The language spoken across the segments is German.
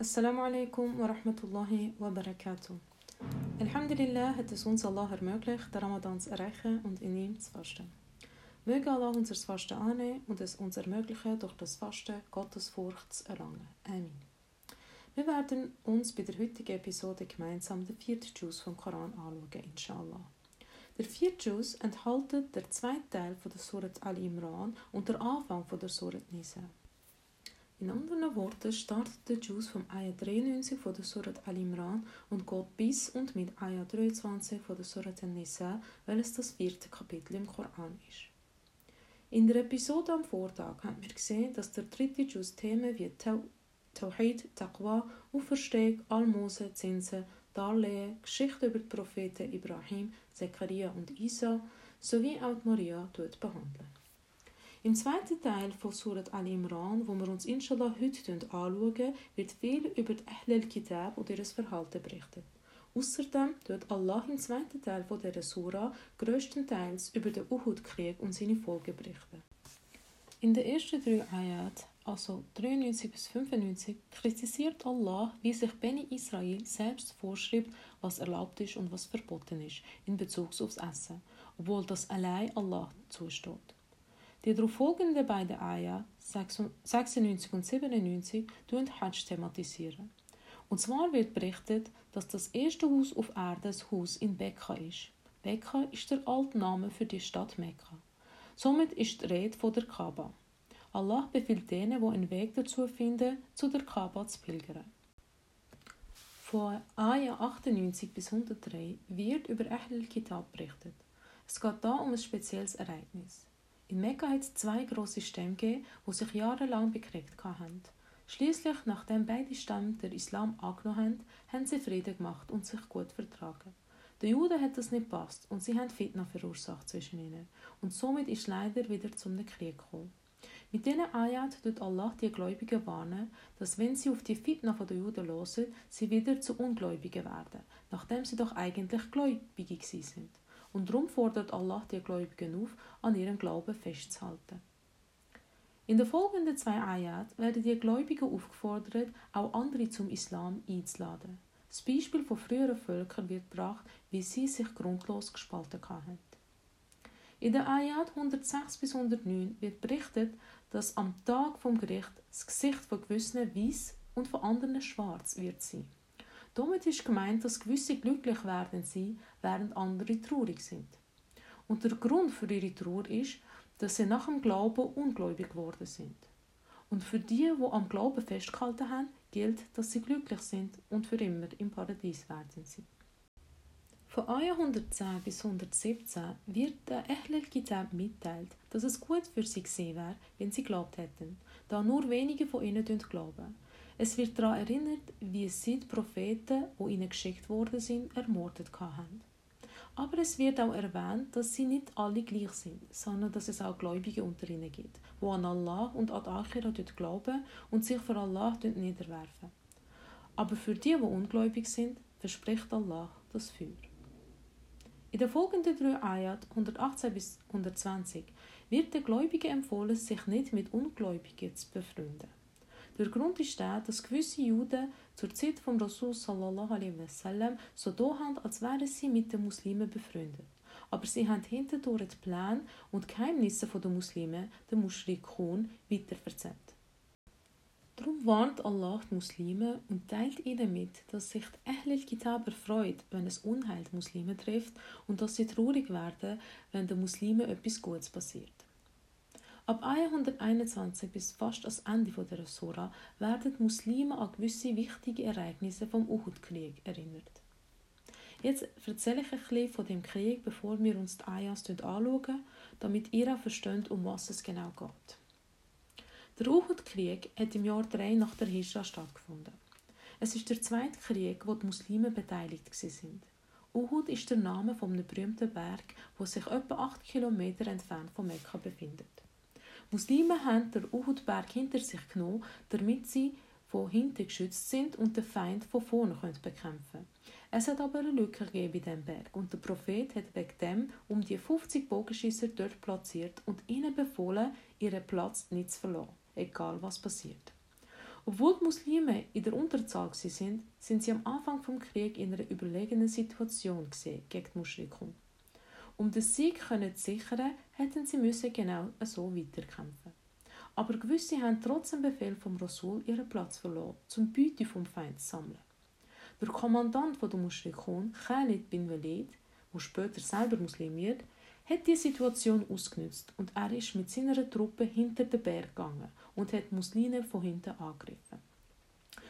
Assalamu alaikum wa rahmatullahi wa barakatuh. Alhamdulillah hat es uns Allah ermöglicht, den Ramadan zu erreichen und in ihm zu fasten. Möge Allah unser Fasten annehmen und es uns ermöglichen, durch das Fasten Gottesfurcht zu erlangen. Amen. Wir werden uns bei der heutigen Episode gemeinsam den vierten Juz vom Koran anschauen, inshallah. Der vierte Juz enthält der zweite Teil von der Surat Al-Imran und der Anfang von der Surat Nisa. In anderen Worten startet der Juz vom Ayah 93 von der Surat Al-Imran und geht bis und mit Ayah 23 von der Surat An-Nisa, welches das vierte Kapitel im Koran ist. In der Episode am Vortag haben wir gesehen, dass der dritte Juz Themen wie Tawhid, Taqwa, Auferstehung, Almosen, Zinsen, Darlehen, Geschichte über die Propheten Ibrahim, Zechariah und Isa sowie auch Maria behandeln. Im zweiten Teil von Surat Al-Imran, wo wir uns inshallah heute anschauen, wird viel über die Ahl al-Kitab und ihr Verhalten berichtet. Außerdem tut Allah im zweiten Teil von dieser Sura größtenteils über den Uhud-Krieg und seine Folgen berichten. In den ersten drei Ayat, also 93 bis 95, kritisiert Allah, wie sich Beni Israel selbst vorschreibt, was erlaubt ist und was verboten ist in Bezug aufs Essen, obwohl das allein Allah zusteht. Die darauf folgenden beiden Ayah, 96 und 97, tun Hajj thematisieren. Und zwar wird berichtet, dass das erste Haus auf Erde das Haus in Bekka ist. Bekka ist der alte Name für die Stadt Mekka. Somit ist die Rede von der Kaaba. Allah befiehlt denen, die einen Weg dazu finden, zu der Kaaba zu pilgern. Von Ayah 98 bis 103 wird über Ahl kitab berichtet. Es geht da um ein spezielles Ereignis. In Mekka hat es zwei große Stämme gegeben, die sich jahrelang bekriegt haben. Schließlich, nachdem beide Stämme der Islam angenommen haben, haben sie Frieden gemacht und sich gut vertragen. Den Juden hat das nicht passt und sie haben Fitna verursacht zwischen ihnen. Und somit ist leider wieder zum Krieg gekommen. Mit diesen Ayat tut Allah die Gläubigen warnen, dass wenn sie auf die Fitna der Juden hören, sie wieder zu Ungläubigen werden, nachdem sie doch eigentlich Gläubige sind und darum fordert Allah die Gläubigen auf, an ihrem Glauben festzuhalten. In den folgenden zwei Ayat werden die Gläubigen aufgefordert, auch andere zum Islam einzuladen. Das Beispiel von früheren Völkern wird gebracht, wie sie sich grundlos gespalten haben. In der Ayat 106 bis 109 wird berichtet, dass am Tag vom Gericht das Gesicht von gewissen weiß und von anderen schwarz wird sein. Damit ist gemeint, dass gewisse glücklich werden sie, während andere traurig sind. Und der Grund für ihre Trauer ist, dass sie nach dem Glauben ungläubig geworden sind. Und für die, wo am Glauben festgehalten haben, gilt, dass sie glücklich sind und für immer im Paradies werden sie. Von Ayah 110 bis 117 wird der Ahlul Kitab mitteilt, dass es gut für sie gesehen wäre, wenn sie glaubt hätten, da nur wenige von ihnen glauben. Es wird daran erinnert, wie sie die Propheten, die ihnen geschickt worden sind, ermordet haben. Aber es wird auch erwähnt, dass sie nicht alle gleich sind, sondern dass es auch Gläubige unter ihnen gibt, die an Allah und an Akhira glauben und sich für Allah niederwerfen. Aber für die, die ungläubig sind, verspricht Allah das Feuer. In den folgenden drei Ayat 118 bis 120 wird den Gläubigen empfohlen, sich nicht mit Ungläubigen zu befreunden. Der Grund ist der, dass gewisse Juden zur Zeit von Rasul sallallahu alaihi wasallam so da haben, als wären sie mit den Muslimen befreundet. Aber sie haben hinterdurch die Pläne und Geheimnisse der Muslime, den Mushrikun, weiterverzählt. Darum warnt Allah die Muslime und teilt ihnen mit, dass sich die Ahlul Kitab erfreut, wenn es Unheil die Muslime trifft und dass sie traurig werden, wenn den Muslimen etwas Gutes passiert. Ab 121 bis fast das Ende der Sura werden die Muslime an gewisse wichtige Ereignisse vom Uhud-Krieg erinnert. Jetzt erzähle ich ein bisschen von dem Krieg, bevor wir uns die Ayas anschauen, damit ihr auch versteht, um was es genau geht. Der Uhud-Krieg hat im Jahr 3 nach der Hijra stattgefunden. Es ist der zweite Krieg, wo die Muslime beteiligt sind. Uhud ist der Name von einem berühmten Berg, wo sich etwa 8 Kilometer entfernt von Mekka befindet. Muslime haben den Uhud-Berg hinter sich genommen, damit sie von hinten geschützt sind und den Feind von vorne bekämpfen können. Es hat aber eine Lücke gegeben bei diesem Berg und der Prophet hat wegen dem um die 50 Bogenschießer dort platziert und ihnen befohlen, ihren Platz nicht zu verlassen, egal was passiert. Obwohl die Muslime in der Unterzahl sind, sind sie am Anfang vom Krieg in einer überlegenen Situation gegen die Mushrikun. Um den Sieg zu sichern, hätten sie müssen genau so weiterkämpfen. Aber gewisse haben trotz dem Befehl vom Rasul ihren Platz verloren, zum Beute vom Feind zu sammeln. Der Kommandant der Mushrikun, Khalid bin Walid, der später selber Muslim wird, hat die Situation ausgenutzt und er ist mit seiner Truppe hinter den Berg gegangen und hat Muslime von hinten angegriffen.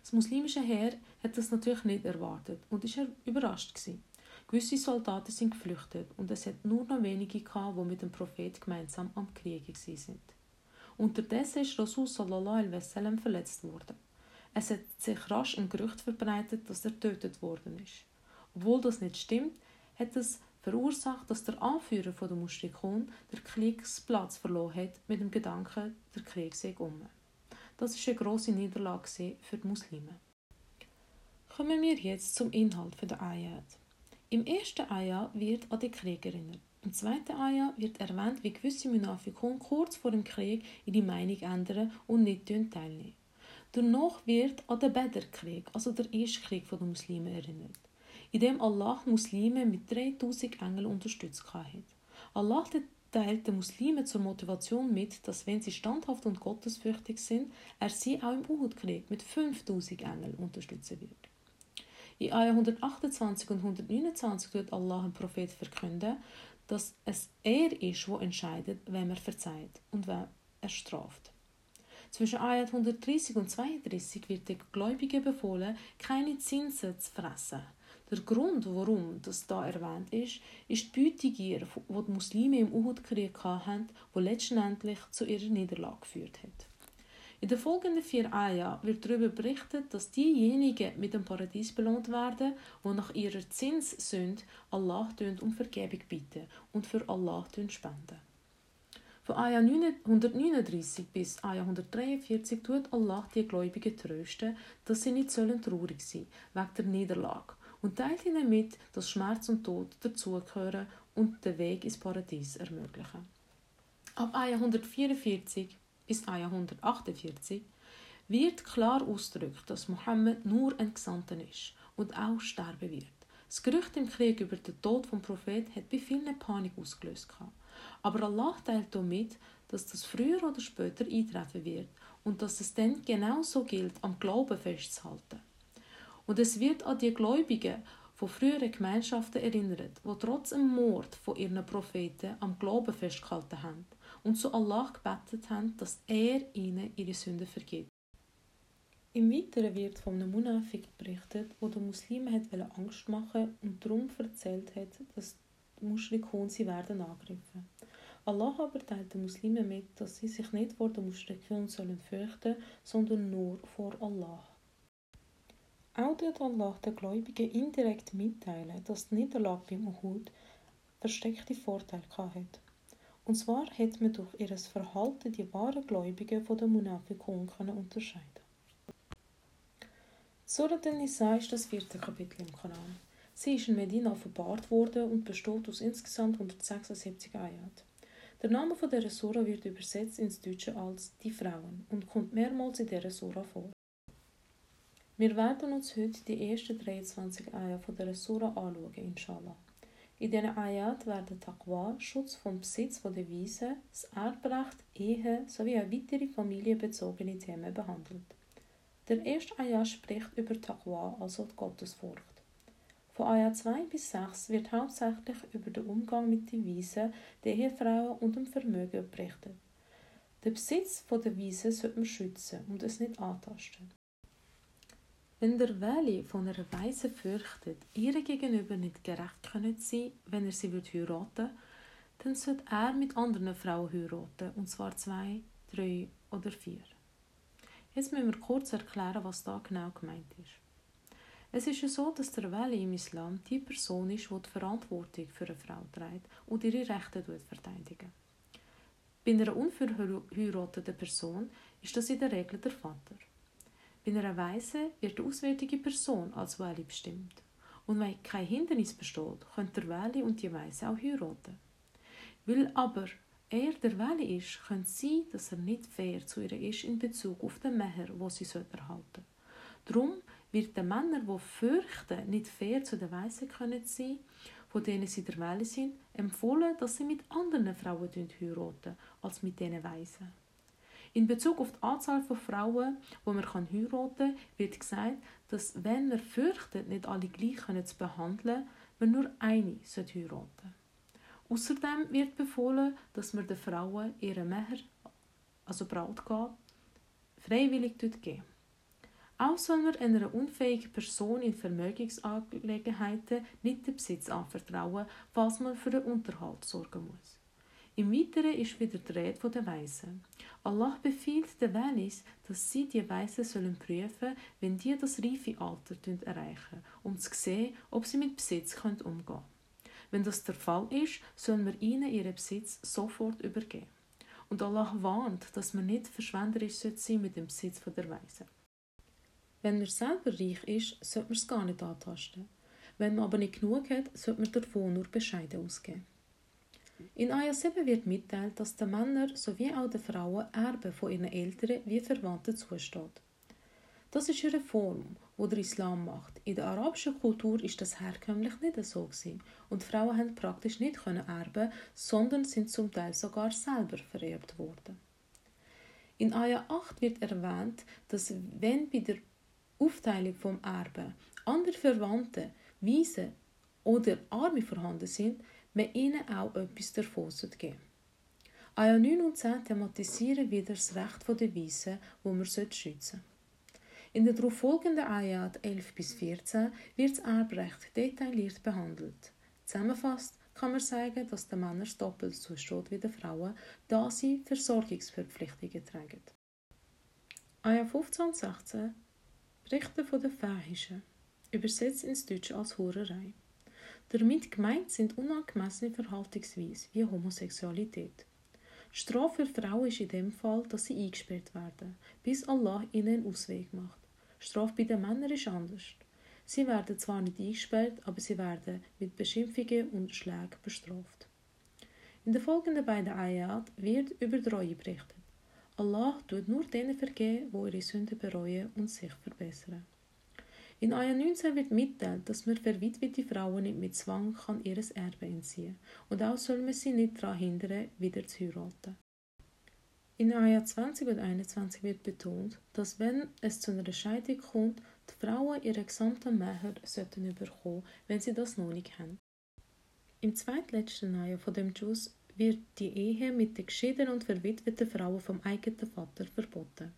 Das muslimische Heer hat das natürlich nicht erwartet und ist überrascht gewesen. Gewisse Soldaten sind geflüchtet und es hat nur noch wenige gehabt, die mit dem Prophet gemeinsam am Kriegen sind. Unterdessen ist Rasul sallallahu alaihi wasallam verletzt worden. Es hat sich rasch ein Gerücht verbreitet, dass er getötet worden ist. Obwohl das nicht stimmt, hat es verursacht, dass der Anführer von der Mustrikon der Kriegsplatz verloren hat mit dem Gedanken, der Krieg sei um. Das ist eine große Niederlage für die Muslime. Kommen wir jetzt zum Inhalt der Ayat. Im ersten Ayat wird an den Krieg erinnert. Im zweiten Ayat wird erwähnt, wie gewisse Munafikun kurz vor dem Krieg ihre Meinung ändern und nicht teilnehmen. Danach wird an den Badr-Krieg, also der erste Krieg der Muslime, erinnert in dem Allah Muslime mit 3000 Engeln unterstützt hat. Allah teilt den Muslimen zur Motivation mit, dass wenn sie standhaft und gottesfürchtig sind, er sie auch im Uhud-Krieg mit 5000 Engeln unterstützen wird. In Ayah 128 und 129 wird Allah dem Prophet verkünden, dass es er ist, der entscheidet, wem er verzeiht und wem er straft. Zwischen Ayat 130 und 32 wird den Gläubigen befohlen, keine Zinsen zu fressen der Grund, warum das da erwähnt ist, ist die Beutegier, die die Muslime im Uhud-Krieg hatten, die letztendlich zu ihrer Niederlage geführt hat. In den folgenden vier Ayah wird darüber berichtet, dass diejenigen mit dem Paradies belohnt werden, die nach ihrer Zinssünde Allah um Vergebung bitten und für Allah spenden. Von Ayah 139 bis Ayah 143 tut Allah die Gläubigen trösten, dass sie nicht traurig sein sollen, wegen der Niederlage und teilt ihnen mit, dass Schmerz und Tod dazugehören und den Weg ins Paradies ermöglichen. Ab Ayah 144 bis Ayah 148 wird klar ausgedrückt, dass Mohammed nur ein Gesandter ist und auch sterben wird. Das Gerücht im Krieg über den Tod vom Prophet hat bei vielen Panik ausgelöst. Aber Allah teilt damit, dass das früher oder später eintreffen wird und dass es dann genauso gilt, am Glauben festzuhalten. Und es wird an die Gläubigen von früheren Gemeinschaften erinnert, wo trotz dem Mord von ihren Propheten am Glauben festgehalten haben und zu Allah gebetet haben, dass er ihnen ihre Sünden vergibt. Im Weiteren wird von einem Munafik berichtet, wo der Muslim hat Angst machen und darum erzählt hat, dass die Mushrikun sie werden angegriffen. Allah aber teilt den Muslimen mit, dass sie sich nicht vor der Mushrikun sollen fürchten, sondern nur vor Allah. Auch Allah den Gläubigen indirekt mitteilen, dass die Niederlage beim Uhud versteckte Vorteile hat. Und zwar hat man durch ihr Verhalten die wahren Gläubigen von den Munafikun unterscheiden. Surat al-Nisa ist das vierte Kapitel im Koran. Sie ist in Medina offenbart worden und besteht aus insgesamt 176 Ayat. Der Name von dieser Sura wird übersetzt ins Deutsche als die Frauen und kommt mehrmals in dieser Sura vor. Wir werden uns heute die ersten 23 Ayat von der Sura anschauen, inshallah. In diesen Ayat werden Taqwa, Schutz vom Besitz von der Wiese, das Erbrecht, Ehe sowie auch weitere familienbezogene Themen behandelt. Der erste Ayat spricht über Taqwa, also die Gottesfurcht. Von Ayat 2 bis 6 wird hauptsächlich über den Umgang mit den Wiesen, den Ehefrauen und dem Vermögen berichtet. Den Besitz der Wiese sollte man schützen und es nicht antasten. Wenn der Weli von einer Weise fürchtet, ihr gegenüber nicht gerecht können sein, wenn er sie wird heiraten, dann sollte er mit anderen Frauen heiraten, und zwar zwei, drei oder vier. Jetzt müssen wir kurz erklären, was da genau gemeint ist. Es ist ja so, dass der Weli im Islam die Person ist, die die Verantwortung für eine Frau trägt und ihre Rechte verteidigt. Bei einer unverheirateten Person ist das in der Regel der Vater. Bei einer Weise wird die auswärtige Person als Wali bestimmt. Und wenn kein Hindernis besteht, können der Wali und die Weise auch heiraten. Weil aber er der Welle ist, könnte sein, dass er nicht fair zu ihr ist in Bezug auf den Meher, wo sie erhalten soll. Darum wird den Männern, die fürchten, nicht fair zu den Weisen können sein, von denen sie der Welle sind, empfohlen, dass sie mit anderen Frauen heiraten als mit diesen Weisen. In Bezug auf die Anzahl von Frauen, die man heiraten kann, wird gesagt, dass wenn man fürchtet, nicht alle gleich zu behandeln, man nur eine heiraten sollte. Außerdem wird befohlen, dass man den Frauen ihren Meher, also Brautgabe, freiwillig geben. Auch soll man einer unfähigen Person in Vermögensangelegenheiten nicht den Besitz anvertrauen, falls man für den Unterhalt sorgen muss. Im Weiteren ist wieder die Rede von den Weisen. Allah befiehlt den Welis, dass sie die Weisen sollen prüfen, wenn die das reife Alter erreichen, um zu sehen, ob sie mit Besitz umgehen können. Wenn das der Fall ist, sollen wir ihnen ihren Besitz sofort übergeben. Und Allah warnt, dass man nicht verschwenderisch sein mit dem Besitz der Weisen. Wenn man selber reich ist, sollte man es gar nicht antasten. Wenn man aber nicht genug hat, sollte man davon nur bescheiden ausgeben. In Ayah 7 wird mitteilt, dass den Männern sowie auch den Frauen Erben von ihren Eltern wie Verwandten zusteht. Das ist eine Form, die der Islam macht. In der arabischen Kultur ist das herkömmlich nicht so gewesen. und Frauen haben praktisch nicht können erben, sondern sind zum Teil sogar selber vererbt worden. In Ayah 8 wird erwähnt, dass wenn bei der Aufteilung vom Erben andere Verwandte, Weise oder Arme vorhanden sind, man ihnen auch etwas davon geben Ayah 9 und 10 thematisieren wieder das Recht der Weisen, wo man schützen sollte. In den darauffolgenden Ayat 11 bis 14 wird das Erbrecht detailliert behandelt. Zusammenfassend kann man sagen, dass den Männern doppelt zusteht wie den Frauen, da sie Versorgungsverpflichtungen tragen. Ayat 15 und 16 berichten von der Fähischen, übersetzt ins Deutsche als Hurerei. Damit gemeint sind unangemessene Verhaltensweisen wie Homosexualität. Strafe für Frauen ist in dem Fall, dass sie eingesperrt werden, bis Allah ihnen einen Ausweg macht. Strafe bei den Männern ist anders. Sie werden zwar nicht eingesperrt, aber sie werden mit Beschimpfungen und Schlägen bestraft. In den folgenden beiden Ayat wird über die Reue berichtet. Allah tut nur denen vergehen, wo ihre Sünden bereuen und sich verbessern. In Ayat 19 wird mitteilt, dass man verwitwete Frauen nicht mit Zwang kann ihres Erbe entziehen und auch soll man sie nicht daran hindern, wieder zu heiraten. In Ayat 20 und 21 wird betont, dass wenn es zu einer Scheidung kommt, die Frauen ihre gesamten Meher sollten überkommen, wenn sie das noch nicht haben. Im zweitletzten Ayat von dem Jus wird die Ehe mit den geschiedenen und verwitweten Frauen vom eigenen Vater verboten.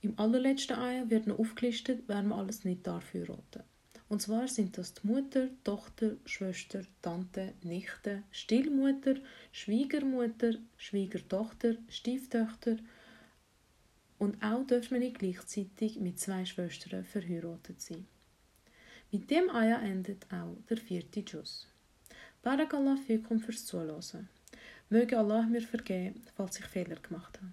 Im allerletzten Ayat wird noch aufgelistet, wer man alles nicht darf heiraten. Und zwar sind das die Mutter, Tochter, Schwester, Tante, Nichte, Stillmutter, Schwiegermutter, Schwiegertochter, Stieftöchter und auch dürfen wir nicht gleichzeitig mit zwei Schwestern verheiratet sein. Mit dem Aya endet auch der vierte Jus. Barakallah fikum fürs Zuhören. Möge Allah mir vergeben, falls ich Fehler gemacht habe.